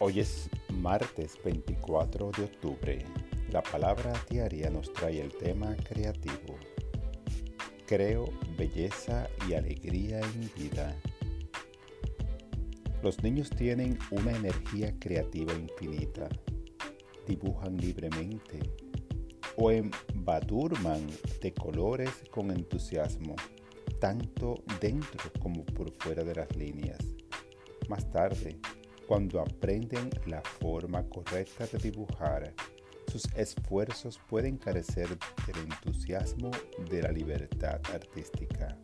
Hoy es martes 24 de octubre. La palabra diaria nos trae el tema creativo. Creo belleza y alegría en vida. Los niños tienen una energía creativa infinita. Dibujan libremente o embadurman de colores con entusiasmo, tanto dentro como por fuera de las líneas. Más tarde, cuando aprenden la forma correcta de dibujar, sus esfuerzos pueden carecer del entusiasmo de la libertad artística.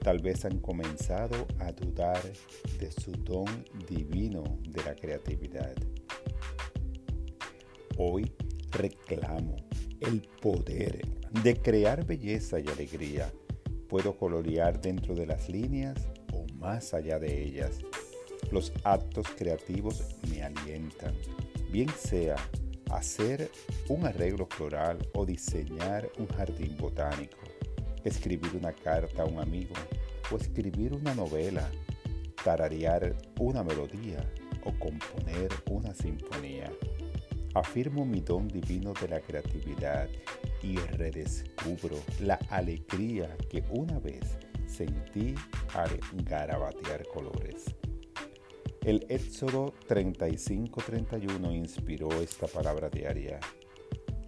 Tal vez han comenzado a dudar de su don divino de la creatividad. Hoy reclamo el poder de crear belleza y alegría. Puedo colorear dentro de las líneas o más allá de ellas los actos creativos me alientan, bien sea hacer un arreglo floral o diseñar un jardín botánico, escribir una carta a un amigo o escribir una novela, tararear una melodía o componer una sinfonía. Afirmo mi don divino de la creatividad y redescubro la alegría que una vez sentí al garabatear colores. El Éxodo 35-31 inspiró esta palabra diaria.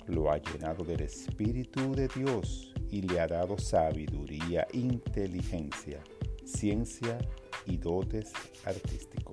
Lo ha llenado del Espíritu de Dios y le ha dado sabiduría, inteligencia, ciencia y dotes artísticos.